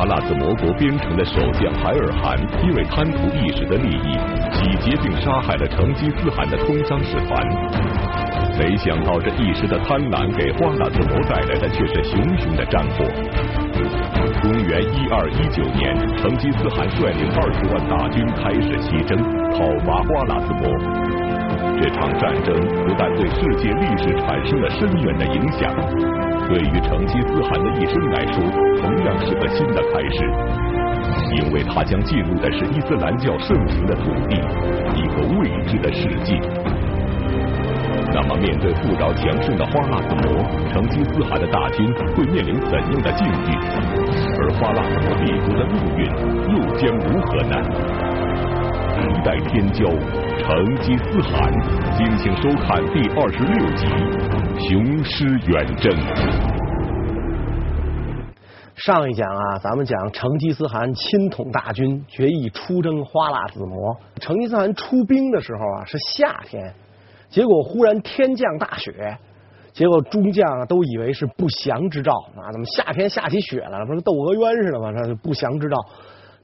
花剌子模国边城的守将海尔汗，因为贪图一时的利益，洗劫并杀害了成吉思汗的通商使团。没想到这一时的贪婪，给花剌子模带来的却是熊熊的战火。公元一二一九年，成吉思汗率领二十万大军开始西征，讨伐花剌子模。这场战争不但对世界历史产生了深远的影响。对于成吉思汗的一生来说，同样是个新的开始，因为他将进入的是伊斯兰教盛行的土地，一个未知的世界。那么，面对富饶强盛的花剌子模，成吉思汗的大军会面临怎样的境遇？而花剌子模帝国的命运又将如何呢？代天骄，成吉思汗，敬请收看第二十六集。雄师远征。上一讲啊，咱们讲成吉思汗亲统大军，决意出征花剌子模。成吉思汗出兵的时候啊，是夏天，结果忽然天降大雪，结果中将都以为是不祥之兆啊！怎么夏天下起雪来了？不是窦娥冤似的吗？这是不祥之兆。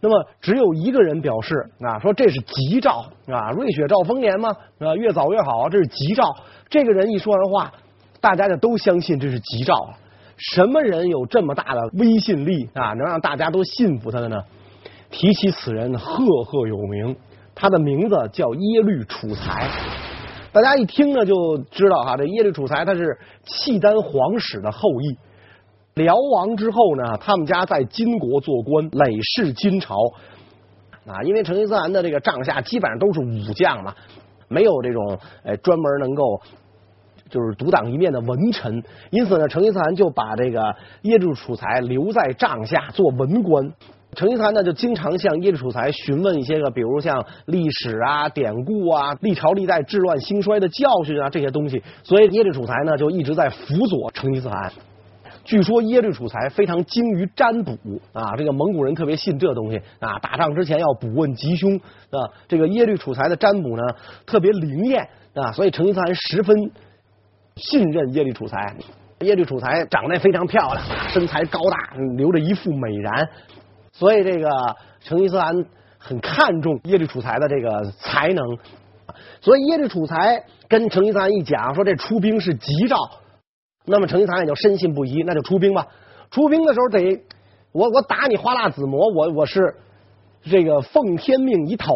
那么只有一个人表示啊，说这是吉兆啊，瑞雪兆丰年嘛啊，越早越好，这是吉兆。这个人一说完话。大家就都相信这是吉兆了。什么人有这么大的威信力啊，能让大家都信服他的呢？提起此人，赫赫有名，他的名字叫耶律楚材。大家一听呢就知道哈，这耶律楚材他是契丹皇室的后裔。辽亡之后呢，他们家在金国做官，累世金朝啊。因为成吉思汗的这个帐下基本上都是武将嘛，没有这种呃专门能够。就是独当一面的文臣，因此呢，成吉思汗就把这个耶律楚材留在帐下做文官。成吉思汗呢，就经常向耶律楚材询问一些个，比如像历史啊、典故啊、历朝历代治乱兴衰的教训啊这些东西。所以耶律楚材呢，就一直在辅佐成吉思汗。据说耶律楚材非常精于占卜啊，这个蒙古人特别信这东西啊，打仗之前要卜问吉凶啊。这个耶律楚材的占卜呢，特别灵验啊，所以成吉思汗十分。信任耶律楚材，耶律楚材长得非常漂亮，身材高大，留着一副美髯，所以这个成吉思汗很看重耶律楚材的这个才能，所以耶律楚材跟成吉思汗一讲说这出兵是吉兆，那么成吉思汗也就深信不疑，那就出兵吧。出兵的时候得我我打你花剌子模，我我是这个奉天命以讨。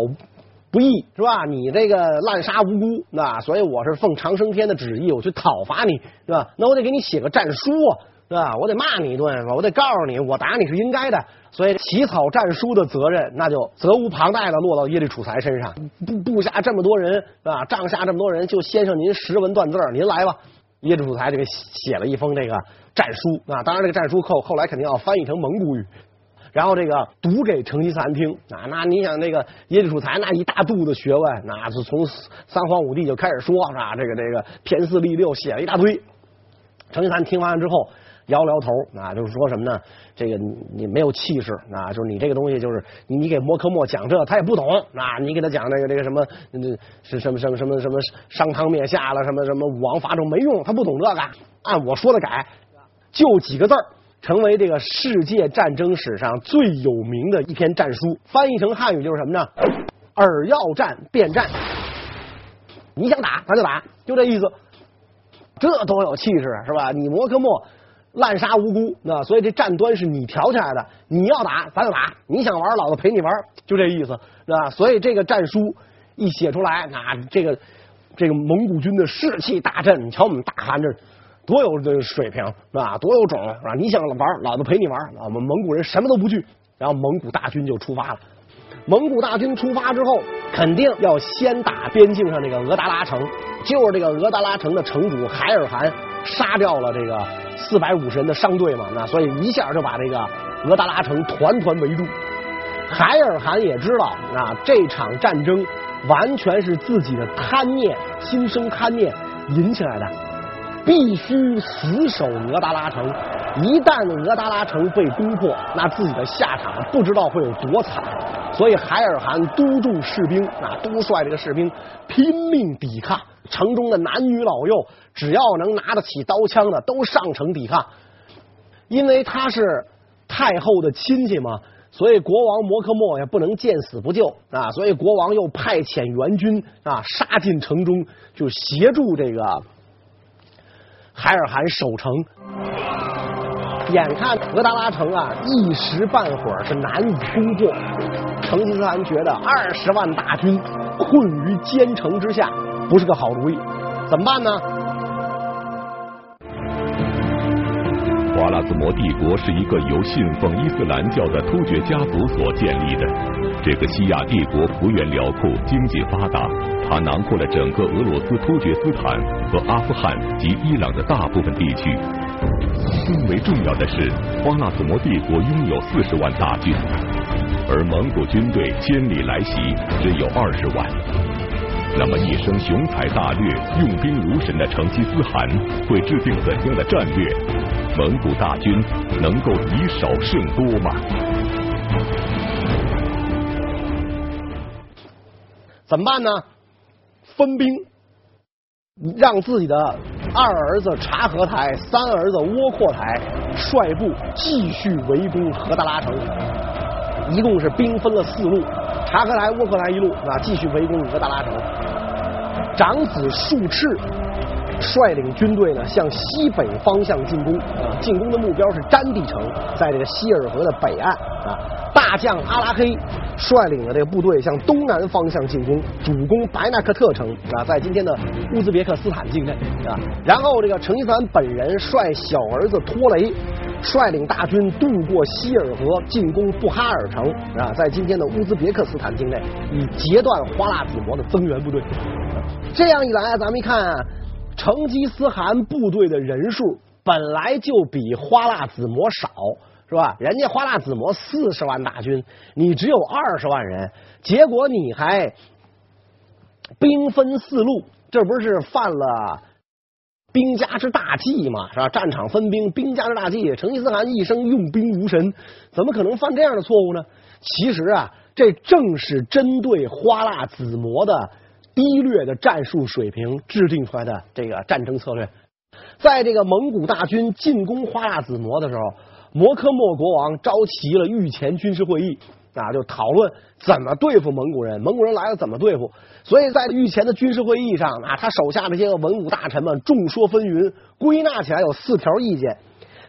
不义是吧？你这个滥杀无辜，那所以我是奉长生天的旨意，我去讨伐你，是吧？那我得给你写个战书啊，是吧？我得骂你一顿，我得告诉你，我打你是应该的。所以起草战书的责任，那就责无旁贷的落到耶律楚材身上。部部下这么多人，是吧？帐下这么多人，就先生您识文断字，您来吧。耶律楚材这个写了一封这个战书啊，当然这个战书后后来肯定要翻译成蒙古语。然后这个读给成吉思汗听啊，那你想那个耶律楚材那一大肚子学问，那是从三皇五帝就开始说啊，这个这个田四立六写了一大堆。成吉思汗听完了之后摇摇头啊，就是说什么呢？这个你没有气势啊，就是你这个东西就是你给摩诃末讲这他也不懂啊，你给他讲那个这个什么那是什么什么什么什么商汤灭夏了什么什么武王伐纣没用，他不懂这个，按我说的改，就几个字儿。成为这个世界战争史上最有名的一篇战书，翻译成汉语就是什么呢？尔要战便战，你想打咱就打，就这意思。这多有气势是吧？你摩诃末滥杀无辜，那所以这战端是你挑起来的，你要打咱就打，你想玩老子陪你玩，就这意思是吧？所以这个战书一写出来，那这个这个蒙古军的士气大振。你瞧我们大汗这。多有的水平是吧？多有种是吧？你想玩，老子陪你玩。我们蒙古人什么都不惧，然后蒙古大军就出发了。蒙古大军出发之后，肯定要先打边境上那个额达拉城，就是这个额达拉城的城主海尔汗杀掉了这个四百五十人的商队嘛，那所以一下就把这个额达拉城团团围住。海尔汗也知道啊，这场战争完全是自己的贪念、心生贪念引起来的。必须死守额达拉城，一旦额达拉城被攻破，那自己的下场不知道会有多惨。所以海尔汗督促士兵啊，督率这个士兵拼命抵抗，城中的男女老幼，只要能拿得起刀枪的，都上城抵抗。因为他是太后的亲戚嘛，所以国王摩科莫也不能见死不救啊，所以国王又派遣援军啊杀进城中，就协助这个海尔汗守城。眼看格达拉城啊一时半会儿是难以攻破，成吉思汗觉得二十万大军困于坚城之下不是个好主意，怎么办呢？花剌子模帝国是一个由信奉伊斯兰教的突厥家族所建立的。这个西亚帝国幅员辽阔，经济发达，它囊括了整个俄罗斯突厥斯坦和阿富汗及伊朗的大部分地区。更为重要的是，花剌子模帝国拥有四十万大军，而蒙古军队千里来袭只有二十万。那么，一生雄才大略、用兵如神的成吉思汗会制定怎样的战略？蒙古大军能够以少胜多吗？怎么办呢？分兵，让自己的二儿子察合台、三儿子窝阔台率部继续围攻和达拉城。一共是兵分了四路，察合台、窝阔台一路啊，继续围攻和达拉城。长子术赤。率领军队呢，向西北方向进攻啊！进攻的目标是詹地城，在这个希尔河的北岸啊。大将阿拉黑率领的这个部队向东南方向进攻，主攻白纳克特城啊，在今天的乌兹别克斯坦境内啊。然后这个成吉思汗本人率小儿子托雷率领大军渡过希尔河，进攻布哈尔城啊，在今天的乌兹别克斯坦境内，以截断花剌子模的增援部队。这样一来，咱们一看。成吉思汗部队的人数本来就比花剌子模少，是吧？人家花剌子模四十万大军，你只有二十万人，结果你还兵分四路，这不是犯了兵家之大忌吗？是吧？战场分兵，兵家之大忌。成吉思汗一生用兵如神，怎么可能犯这样的错误呢？其实啊，这正是针对花剌子模的。低劣的战术水平制定出来的这个战争策略，在这个蒙古大军进攻花剌子模的时候，摩科莫国王召集了御前军事会议啊，就讨论怎么对付蒙古人，蒙古人来了怎么对付。所以在御前的军事会议上啊，他手下这些个文武大臣们众说纷纭，归纳起来有四条意见。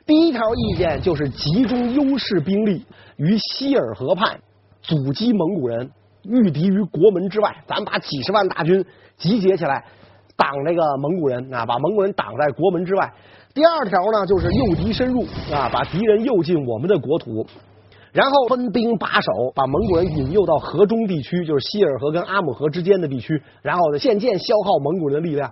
第一条意见就是集中优势兵力于希尔河畔，阻击蒙古人。御敌于国门之外，咱把几十万大军集结起来，挡这个蒙古人啊，把蒙古人挡在国门之外。第二条呢，就是诱敌深入啊，把敌人诱进我们的国土，然后分兵把守，把蒙古人引诱到河中地区，就是希尔河跟阿姆河之间的地区，然后呢，渐渐消耗蒙古人的力量。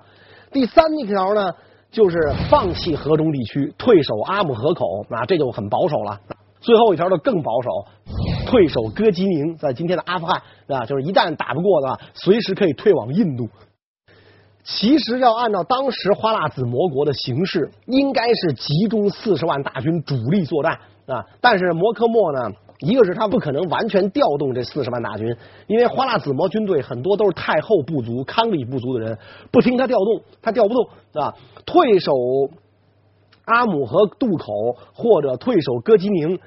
第三一条呢，就是放弃河中地区，退守阿姆河口，啊，这就很保守了。最后一条就更保守，退守哥吉宁，在今天的阿富汗啊，就是一旦打不过的话，随时可以退往印度。其实要按照当时花剌子模国的形势，应该是集中四十万大军主力作战啊。但是摩科莫呢，一个是他不可能完全调动这四十万大军，因为花剌子模军队很多都是太后部族、康里部族的人，不听他调动，他调不动啊。退守。阿姆河渡口或者退守哥吉宁，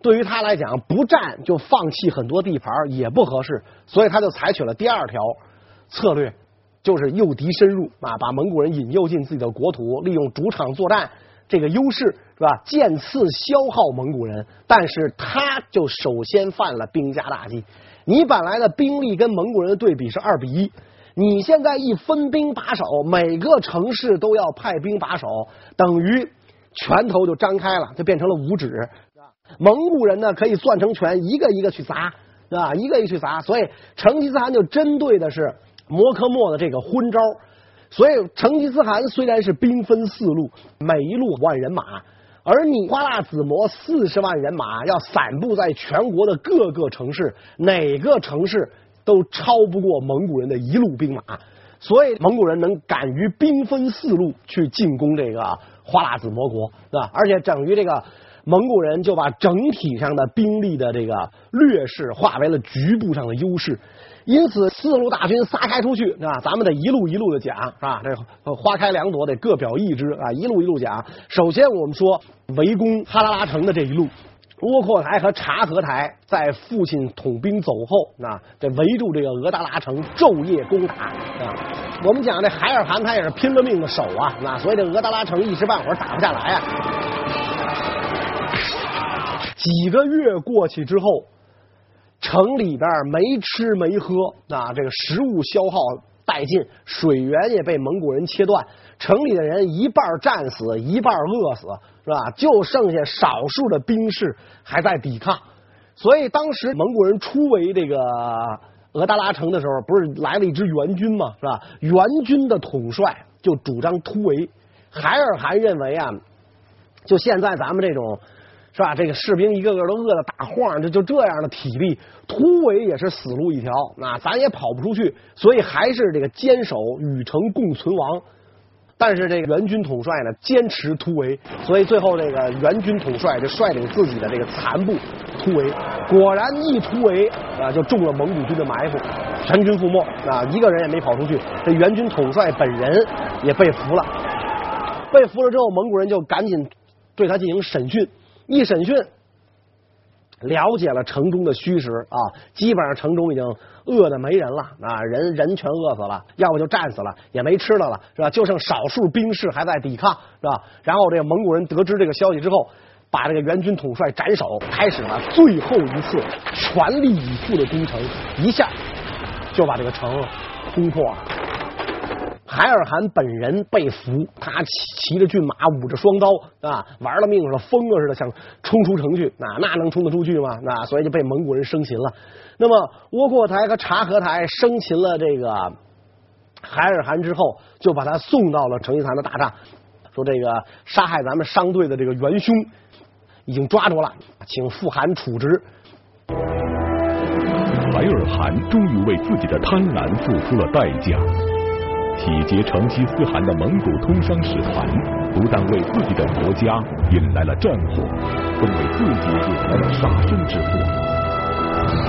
对于他来讲，不战就放弃很多地盘也不合适，所以他就采取了第二条策略，就是诱敌深入啊，把蒙古人引诱进自己的国土，利用主场作战这个优势是吧？渐次消耗蒙古人，但是他就首先犯了兵家大忌。你本来的兵力跟蒙古人的对比是二比一，你现在一分兵把守，每个城市都要派兵把守，等于。拳头就张开了，就变成了五指。蒙古人呢，可以攥成拳，一个一个去砸，是吧？一个一个去砸。所以成吉思汗就针对的是摩科莫的这个昏招。所以成吉思汗虽然是兵分四路，每一路万人马，而你花剌子模四十万人马要散布在全国的各个城市，哪个城市都超不过蒙古人的一路兵马。所以蒙古人能敢于兵分四路去进攻这个。花剌子模国，对吧？而且等于这个蒙古人就把整体上的兵力的这个劣势化为了局部上的优势，因此四路大军撒开出去，啊，咱们得一路一路的讲，是吧？这花开两朵，得各表一枝啊，一路一路讲。首先我们说围攻哈拉拉城的这一路，窝阔台和察合台在父亲统兵走后，那这围住这个额达拉城，昼夜攻打啊。我们讲这海尔汗他也是拼了命的守啊，那所以这额达拉城一时半会儿打不下来啊。几个月过去之后，城里边没吃没喝，啊这个食物消耗殆尽，水源也被蒙古人切断，城里的人一半战死，一半饿死。是吧？就剩下少数的兵士还在抵抗，所以当时蒙古人出围这个额达拉城的时候，不是来了一支援军吗？是吧？援军的统帅就主张突围。海尔汗认为啊，就现在咱们这种是吧？这个士兵一个个都饿得打晃，这就这样的体力，突围也是死路一条。那咱也跑不出去，所以还是这个坚守与城共存亡。但是这个元军统帅呢，坚持突围，所以最后这个元军统帅就率领自己的这个残部突围，果然一突围啊，就中了蒙古军的埋伏，全军覆没啊，一个人也没跑出去。这元军统帅本人也被俘了，被俘了之后，蒙古人就赶紧对他进行审讯，一审讯。了解了城中的虚实啊，基本上城中已经饿的没人了啊，人人全饿死了，要不就战死了，也没吃的了，是吧？就剩少数兵士还在抵抗，是吧？然后这个蒙古人得知这个消息之后，把这个援军统帅斩首，开始了最后一次全力以赴的攻城，一下就把这个城攻破了。海尔汗本人被俘，他骑骑着骏马，舞着双刀啊，玩了命似的，疯了似的想冲出城去，那那能冲得出去吗？那所以就被蒙古人生擒了。那么窝阔台和察合台生擒了这个海尔汗之后，就把他送到了成吉思汗的大帐，说这个杀害咱们商队的这个元凶已经抓住了，请复函处置。海尔汗终于为自己的贪婪付出了代价。洗劫成吉思汗的蒙古通商使团，不但为自己的国家引来了战火，更为自己惹来了杀身之祸。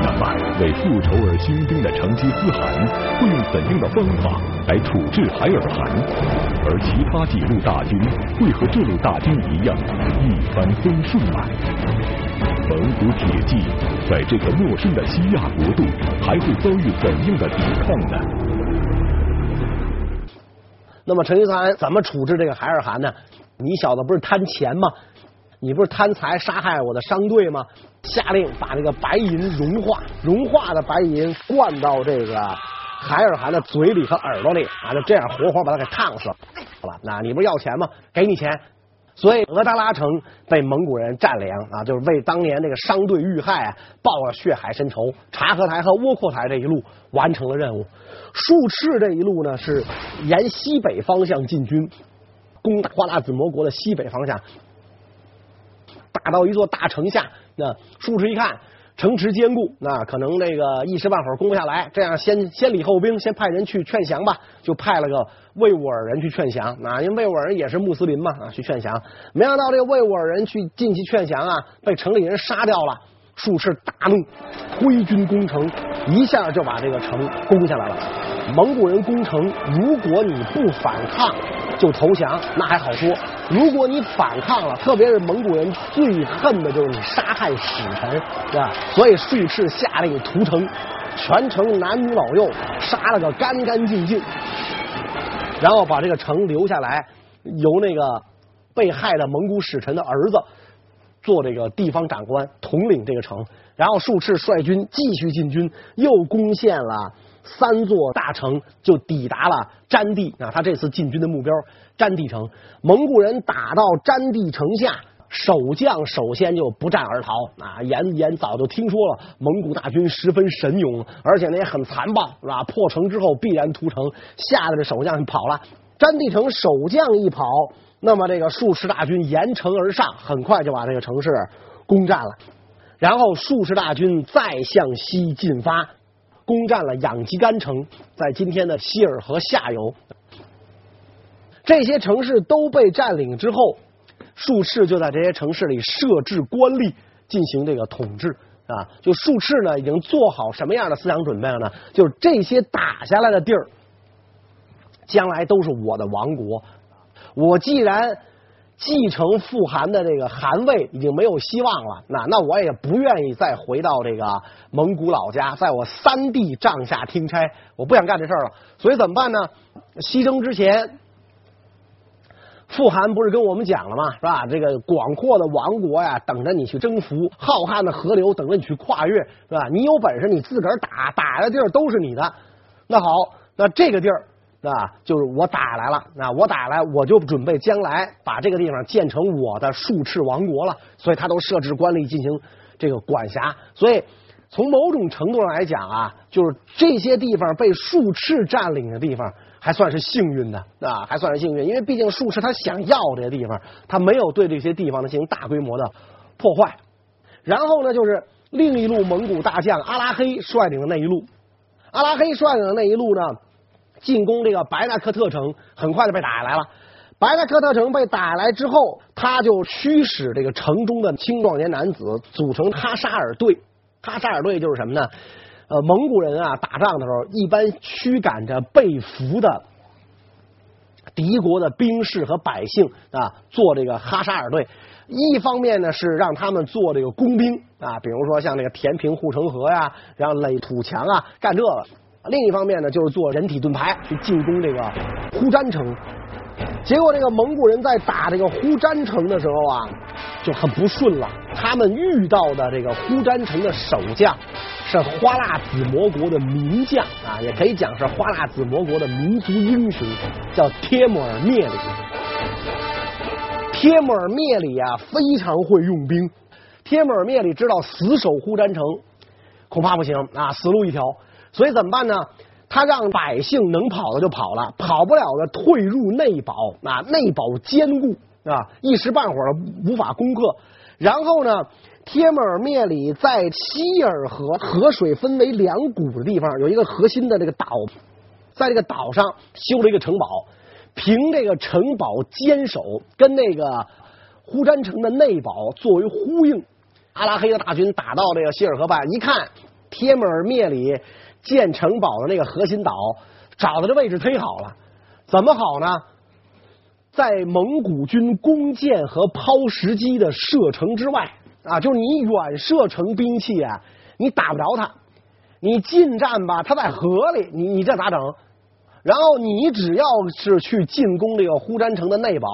那么，为复仇而兴兵的成吉思汗会用怎样的方法来处置海尔汗？而其他几路大军会和这路大军一样一帆风顺吗？蒙古铁骑在这个陌生的西亚国度还会遭遇怎样的抵抗呢？那么成吉思汗怎么处置这个海尔汗呢？你小子不是贪钱吗？你不是贪财杀害我的商队吗？下令把这个白银融化，融化的白银灌到这个海尔汗的嘴里和耳朵里啊，就这样活活把他给烫死了。好吧，那你不是要钱吗？给你钱。所以额达拉城被蒙古人占领啊，就是为当年那个商队遇害啊报了血海深仇。察合台和窝阔台这一路完成了任务，术赤这一路呢是沿西北方向进军，攻打花剌子模国的西北方向，打到一座大城下，那术赤一看。城池坚固，那可能那个一时半会儿攻不下来，这样先先礼后兵，先派人去劝降吧。就派了个维吾尔人去劝降，那因为维吾尔人也是穆斯林嘛，啊，去劝降。没想到这个维吾尔人去进去劝降啊，被城里人杀掉了。术赤大怒，挥军攻城，一下就把这个城攻下来了。蒙古人攻城，如果你不反抗就投降，那还好说；如果你反抗了，特别是蒙古人最恨的就是你杀害使臣，是吧？所以术赤下令屠城，全城男女老幼杀了个干干净净，然后把这个城留下来，由那个被害的蒙古使臣的儿子做这个地方长官，统领这个城。然后术赤率军继续进军，又攻陷了。三座大城就抵达了詹地啊！他这次进军的目标詹地城，蒙古人打到詹地城下，守将首先就不战而逃啊！严严早就听说了蒙古大军十分神勇，而且呢也很残暴，是吧？破城之后必然屠城，吓得这守将就跑了。詹地城守将一跑，那么这个术赤大军沿城而上，很快就把这个城市攻占了。然后术赤大军再向西进发。攻占了养鸡干城，在今天的希尔河下游，这些城市都被占领之后，术赤就在这些城市里设置官吏，进行这个统治啊。就术赤呢，已经做好什么样的思想准备了呢？就是这些打下来的地儿，将来都是我的王国。我既然继承富韩的这个韩位已经没有希望了，那那我也不愿意再回到这个蒙古老家，在我三弟帐下听差，我不想干这事儿了。所以怎么办呢？西征之前，富韩不是跟我们讲了吗？是吧？这个广阔的王国呀，等着你去征服；浩瀚的河流等着你去跨越，是吧？你有本事你自个儿打，打的地儿都是你的。那好，那这个地儿。啊，就是我打来了，那我打来，我就准备将来把这个地方建成我的术赤王国了，所以他都设置官吏进行这个管辖。所以从某种程度上来讲啊，就是这些地方被术赤占领的地方，还算是幸运的啊，还算是幸运，因为毕竟术赤他想要这些地方，他没有对这些地方呢进行大规模的破坏。然后呢，就是另一路蒙古大将阿拉黑率领的那一路，阿拉黑率领的那一路呢。进攻这个白纳克特城，很快就被打下来了。白纳克特城被打下来之后，他就驱使这个城中的青壮年男子组成哈沙尔队。哈沙尔队就是什么呢？呃，蒙古人啊，打仗的时候一般驱赶着被俘的敌国的兵士和百姓啊，做这个哈沙尔队。一方面呢，是让他们做这个工兵啊，比如说像这个填平护城河呀，然后垒土墙啊，干这个。另一方面呢，就是做人体盾牌去进攻这个呼詹城。结果这个蒙古人在打这个呼詹城的时候啊，就很不顺了。他们遇到的这个呼詹城的守将是花剌子模国的名将啊，也可以讲是花剌子模国的民族英雄，叫帖木儿灭里。帖木儿灭里啊，非常会用兵。帖木儿灭里知道死守呼詹城恐怕不行啊，死路一条。所以怎么办呢？他让百姓能跑的就跑了，跑不了的退入内堡啊，内堡坚固啊，一时半会儿无法攻克。然后呢，帖木儿灭里在希尔河河水分为两股的地方有一个核心的这个岛，在这个岛上修了一个城堡，凭这个城堡坚守，跟那个呼詹城的内堡作为呼应。阿拉黑的大军打到这个希尔河畔，一看帖木儿灭里。建城堡的那个核心岛，找的这位置忒好了，怎么好呢？在蒙古军弓箭和抛石机的射程之外啊，就是你远射程兵器啊，你打不着他，你近战吧，他在河里，你你这咋整？然后你只要是去进攻这个呼詹城的内堡，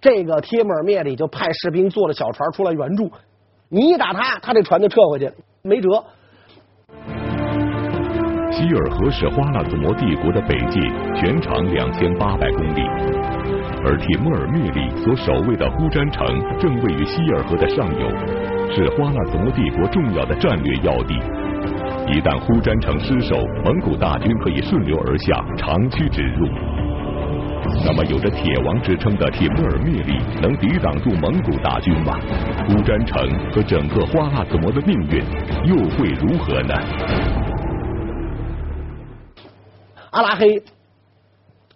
这个帖木儿灭里就派士兵坐着小船出来援助，你一打他，他这船就撤回去，没辙。希尔河是花剌子模帝国的北界，全长两千八百公里，而铁木尔灭里所守卫的呼詹城正位于希尔河的上游，是花剌子模帝国重要的战略要地。一旦呼詹城失守，蒙古大军可以顺流而下，长驱直入。那么，有着铁王之称的铁木尔灭里能抵挡住蒙古大军吗？呼詹城和整个花剌子模的命运又会如何呢？阿拉黑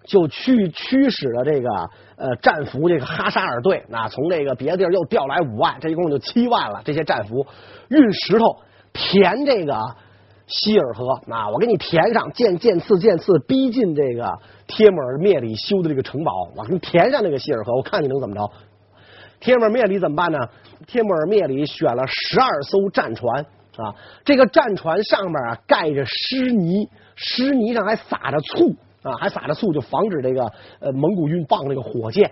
就去驱使了这个呃战俘这个哈沙尔队，那从这个别的地儿又调来五万，这一共就七万了。这些战俘运石头填这个希尔河，那我给你填上，渐渐次渐次逼近这个帖木儿灭里修的这个城堡，我给你填上这个希尔河，我看你能怎么着？帖木儿灭里怎么办呢？帖木儿灭里选了十二艘战船。啊，这个战船上面啊盖着湿泥，湿泥上还撒着醋啊，还撒着醋，就防止这个呃蒙古军放这个火箭。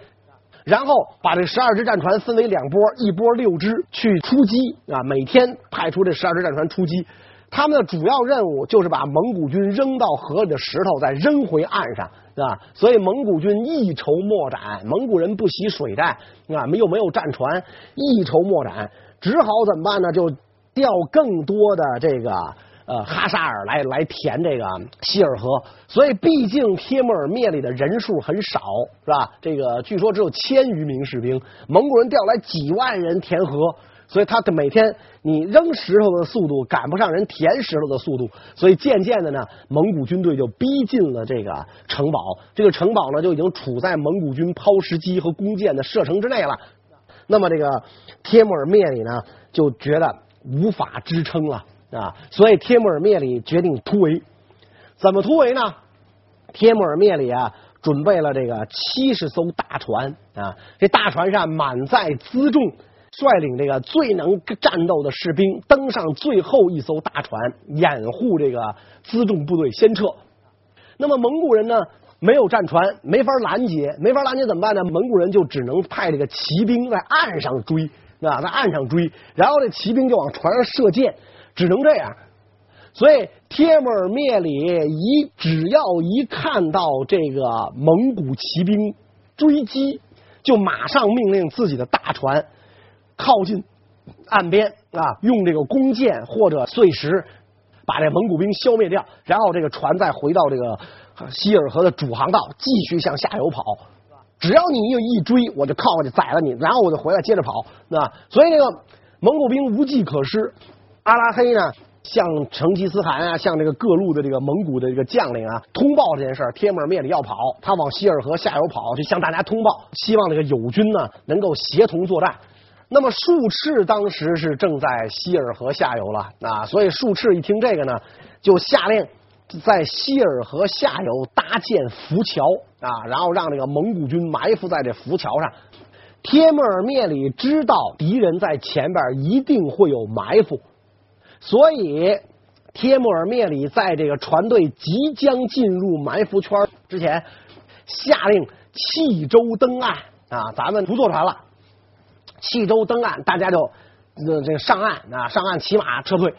然后把这十二支战船分为两波，一波六支去出击啊，每天派出这十二支战船出击。他们的主要任务就是把蒙古军扔到河里的石头再扔回岸上，啊，所以蒙古军一筹莫展。蒙古人不习水战啊，又没有战船，一筹莫展，只好怎么办呢？就调更多的这个呃哈沙尔来来填这个希尔河，所以毕竟帖木儿灭里的人数很少，是吧？这个据说只有千余名士兵，蒙古人调来几万人填河，所以他的每天你扔石头的速度赶不上人填石头的速度，所以渐渐的呢，蒙古军队就逼近了这个城堡，这个城堡呢就已经处在蒙古军抛石机和弓箭的射程之内了。那么这个帖木儿灭里呢就觉得。无法支撑了啊！所以帖木儿灭里决定突围。怎么突围呢？帖木儿灭里啊，准备了这个七十艘大船啊，这大船上满载辎重，率领这个最能战斗的士兵登上最后一艘大船，掩护这个辎重部队先撤。那么蒙古人呢，没有战船，没法拦截，没法拦截怎么办呢？蒙古人就只能派这个骑兵在岸上追啊，在岸上追，然后这骑兵就往船上射箭，只能这样。所以，帖木儿灭里一只要一看到这个蒙古骑兵追击，就马上命令自己的大船靠近岸边啊，用这个弓箭或者碎石把这蒙古兵消灭掉，然后这个船再回到这个希尔河的主航道，继续向下游跑。只要你一一追，我就靠过去宰了你，然后我就回来接着跑，啊，所以这个蒙古兵无计可施，阿拉黑呢？向成吉思汗啊，向这个各路的这个蒙古的这个将领啊，通报这件事儿。帖木儿灭里要跑，他往希尔河下游跑，就向大家通报，希望这个友军呢能够协同作战。那么术赤当时是正在希尔河下游了啊，所以术赤一听这个呢，就下令在希尔河下游搭建浮桥啊，然后让这个蒙古军埋伏在这浮桥上。帖木儿灭里知道敌人在前边一定会有埋伏。所以，帖木儿灭里在这个船队即将进入埋伏圈之前，下令弃舟登岸啊！咱们不坐船了，弃舟登岸，大家就这这上岸啊，上岸骑马撤退。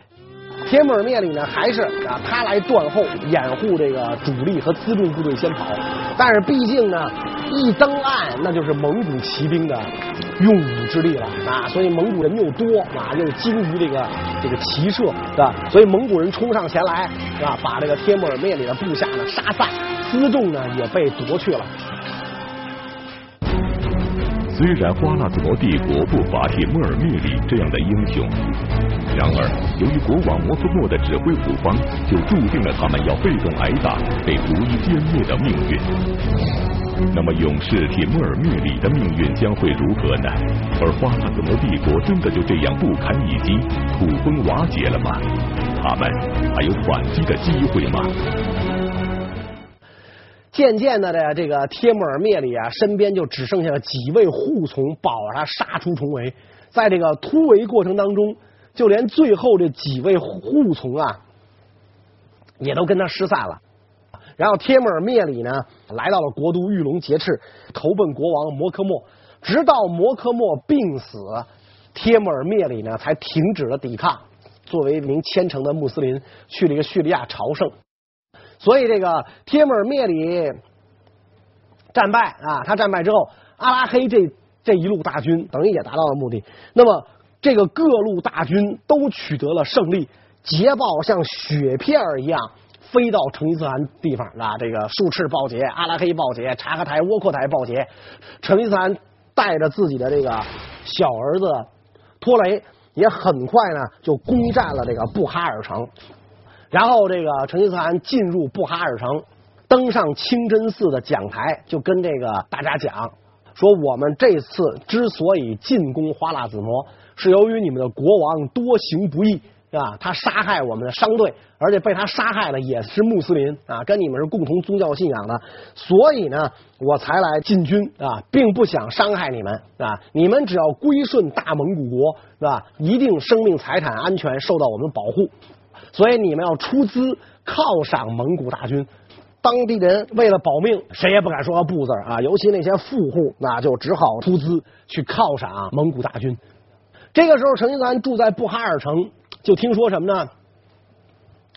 帖木儿灭里呢，还是啊，他来断后，掩护这个主力和辎重部队先跑。但是毕竟呢，一登岸那就是蒙古骑兵的用武之地了啊，所以蒙古人又多啊，又精于这个这个骑射，是吧？所以蒙古人冲上前来是吧，把这个帖木儿灭里的部下呢杀散，辎重呢也被夺去了。虽然花剌子模帝国不乏帖木尔灭里这样的英雄，然而由于国王摩诃末的指挥虎方，就注定了他们要被动挨打、被逐一歼灭的命运。那么勇士帖木尔灭里的命运将会如何呢？而花剌子模帝国真的就这样不堪一击、土崩瓦解了吗？他们还有反击的机会吗？渐渐的呢，这个帖木儿灭里啊，身边就只剩下了几位护从保着他杀出重围。在这个突围过程当中，就连最后这几位护从啊，也都跟他失散了。然后帖木儿灭里呢，来到了国都玉龙劫赤，投奔国王摩诃末。直到摩诃末病死，帖木儿灭里呢才停止了抵抗，作为一名虔诚的穆斯林，去了一个叙利亚朝圣。所以这个帖木儿灭里战败啊，他战败之后，阿拉黑这这一路大军等于也达到了目的。那么这个各路大军都取得了胜利，捷报像雪片儿一样飞到成吉思汗地方啊。这个术赤报捷，阿拉黑报捷，察合台、窝阔台报捷。成吉思汗带着自己的这个小儿子托雷，也很快呢就攻占了这个布哈尔城。然后这个成吉思汗进入布哈尔城，登上清真寺的讲台，就跟这个大家讲说：我们这次之所以进攻花剌子模，是由于你们的国王多行不义，是吧？他杀害我们的商队，而且被他杀害的也是穆斯林啊，跟你们是共同宗教信仰的，所以呢，我才来进军啊，并不想伤害你们啊。你们只要归顺大蒙古国，是吧？一定生命财产安全受到我们保护。所以你们要出资犒赏蒙古大军，当地人为了保命，谁也不敢说个不字啊。尤其那些富户，那就只好出资去犒赏蒙古大军。这个时候，成吉思汗住在布哈尔城，就听说什么呢？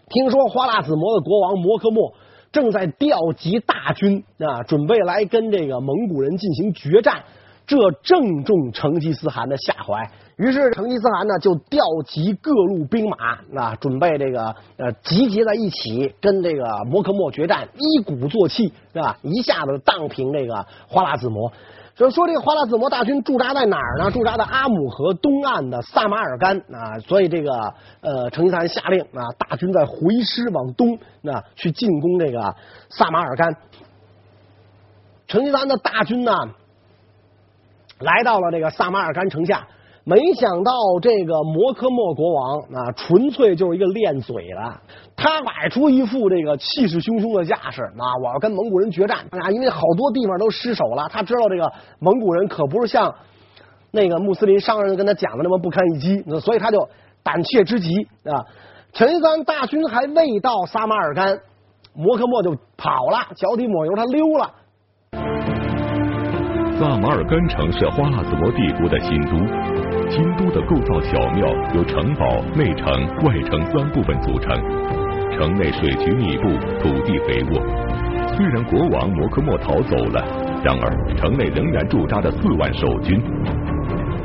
听说花剌子模的国王摩诃末正在调集大军啊，准备来跟这个蒙古人进行决战。这正中成吉思汗的下怀，于是成吉思汗呢就调集各路兵马啊，准备这个呃集结在一起，跟这个摩诃末决战，一鼓作气是吧？一下子荡平这个花剌子模。就说这个花剌子模大军驻扎在哪儿呢？驻扎在阿姆河东岸的萨马尔干啊。所以这个呃成吉思汗下令啊，大军在回师往东那去进攻这个萨马尔干。成吉思汗的大军呢？来到了这个萨马尔干城下，没想到这个摩科莫国王啊，纯粹就是一个练嘴的。他摆出一副这个气势汹汹的架势啊，我要跟蒙古人决战啊！因为好多地方都失守了，他知道这个蒙古人可不是像那个穆斯林商人跟他讲的那么不堪一击，所以他就胆怯之极啊。成吉思汗大军还未到撒马尔干，摩科莫就跑了，脚底抹油，他溜了。撒马尔干城是花剌子模帝国的新都。新都的构造巧妙，由城堡、内城、外城三部分组成。城内水渠密布，土地肥沃。虽然国王摩科莫逃走了，然而城内仍然驻扎着四万守军。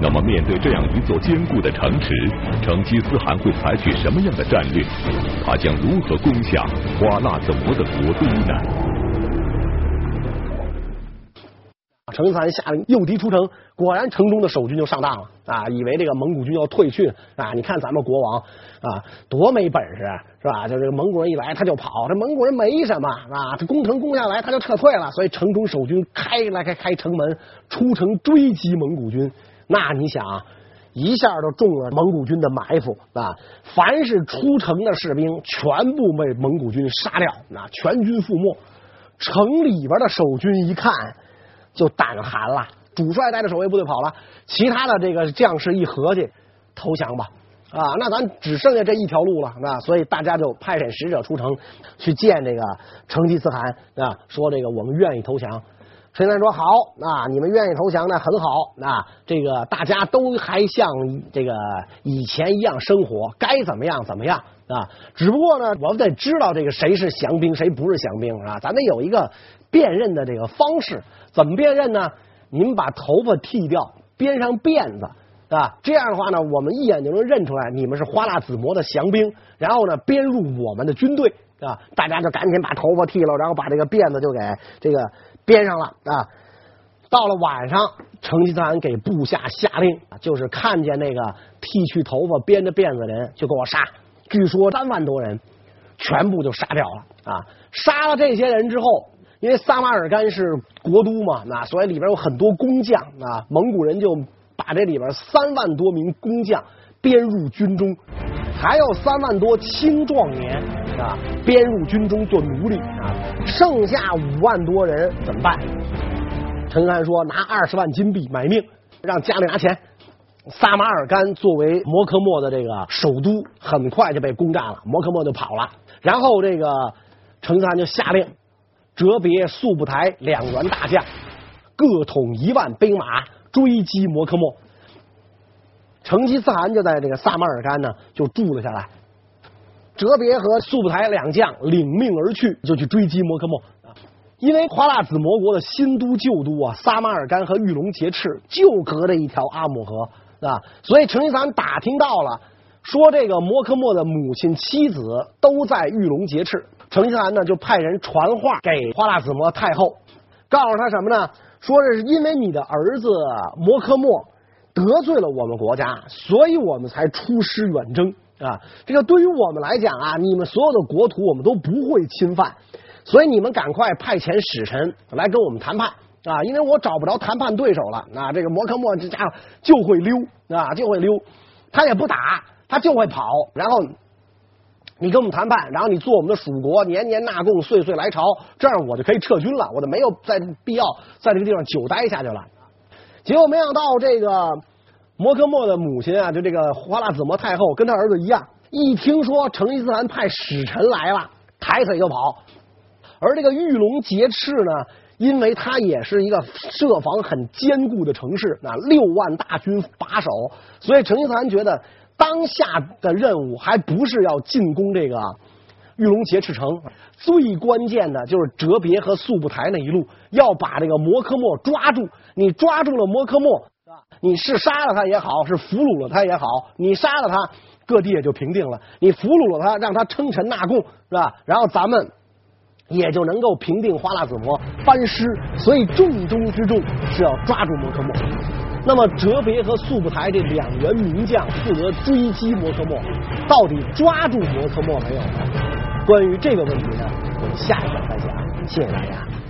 那么，面对这样一座坚固的城池，成吉思汗会采取什么样的战略？他将如何攻下花剌子模的国都呢？成吉思汗下令诱敌出城，果然城中的守军就上当了啊！以为这个蒙古军要退去啊！你看咱们国王啊，多没本事是吧？就这个蒙古人一来他就跑，这蒙古人没什么啊，他攻城攻下来他就撤退了，所以城中守军开来开开城门出城追击蒙古军。那你想，一下就中了蒙古军的埋伏啊！凡是出城的士兵全部被蒙古军杀掉，那全军覆没。城里边的守军一看。就胆寒了，主帅带着守卫部队跑了，其他的这个将士一合计，投降吧，啊，那咱只剩下这一条路了，啊，所以大家就派遣使者出城去见这个成吉思汗，啊，说这个我们愿意投降。成吉思汗说好，啊，你们愿意投降呢，很好，啊，这个大家都还像这个以前一样生活，该怎么样怎么样啊，只不过呢，我们得知道这个谁是降兵，谁不是降兵啊，咱得有一个辨认的这个方式。怎么辨认呢？你们把头发剃掉，编上辫子啊，这样的话呢，我们一眼就能认出来你们是花剌子模的降兵，然后呢，编入我们的军队啊。大家就赶紧把头发剃了，然后把这个辫子就给这个编上了啊。到了晚上，成吉思汗给部下下令，就是看见那个剃去头发、编着辫子的人，就给我杀。据说三万多人，全部就杀掉了啊。杀了这些人之后。因为撒马尔干是国都嘛，那所以里边有很多工匠啊，蒙古人就把这里边三万多名工匠编入军中，还有三万多青壮年啊编入军中做奴隶啊，剩下五万多人怎么办？成吉思汗说拿二十万金币买命，让家里拿钱。撒马尔干作为摩科莫的这个首都，很快就被攻占了，摩科莫就跑了。然后这个成吉思汗就下令。哲别、速不台两员大将，各统一万兵马追击摩科莫。成吉思汗就在这个撒马尔干呢，就住了下来。哲别和速不台两将领命而去，就去追击摩科莫。因为花剌子模国的新都旧都啊，撒马尔干和玉龙劫赤就隔着一条阿姆河啊，所以成吉思汗打听到了，说这个摩科莫的母亲妻子都在玉龙劫赤。成吉思汗呢，就派人传话给花剌子模太后，告诉他什么呢？说这是因为你的儿子摩科莫得罪了我们国家，所以我们才出师远征啊。这个对于我们来讲啊，你们所有的国土我们都不会侵犯，所以你们赶快派遣使臣来跟我们谈判啊。因为我找不着谈判对手了啊。这个摩科莫这家伙就会溜啊，就会溜，他也不打，他就会跑，然后。你跟我们谈判，然后你做我们的属国，年年纳贡，岁岁来朝，这样我就可以撤军了，我就没有再必要在这个地方久待下去了。结果没想到，这个摩诃莫的母亲啊，就这个花剌子模太后，跟他儿子一样，一听说成吉思汗派使臣来了，抬腿就跑。而这个玉龙劫赤呢，因为它也是一个设防很坚固的城市，啊，六万大军把守，所以成吉思汗觉得。当下的任务还不是要进攻这个玉龙劫赤城，最关键的就是哲别和速不台那一路，要把这个摩科莫抓住。你抓住了摩科莫，你是杀了他也好，是俘虏了他也好，你杀了他，各地也就平定了；你俘虏了他，让他称臣纳贡，是吧？然后咱们也就能够平定花剌子模，班师。所以重中之重是要抓住摩科莫。那么哲别和速不台这两员名将负责追击摩科莫，到底抓住摩科莫没有呢？关于这个问题呢，我们下一讲再讲。谢谢大家。